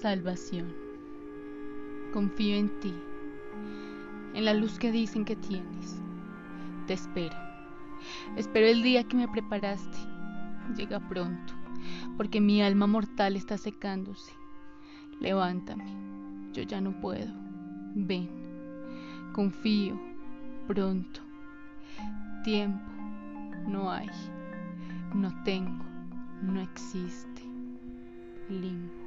Salvación. Confío en ti, en la luz que dicen que tienes. Te espero. Espero el día que me preparaste. Llega pronto, porque mi alma mortal está secándose. Levántame, yo ya no puedo. Ven, confío, pronto. Tiempo, no hay, no tengo, no existe. Link.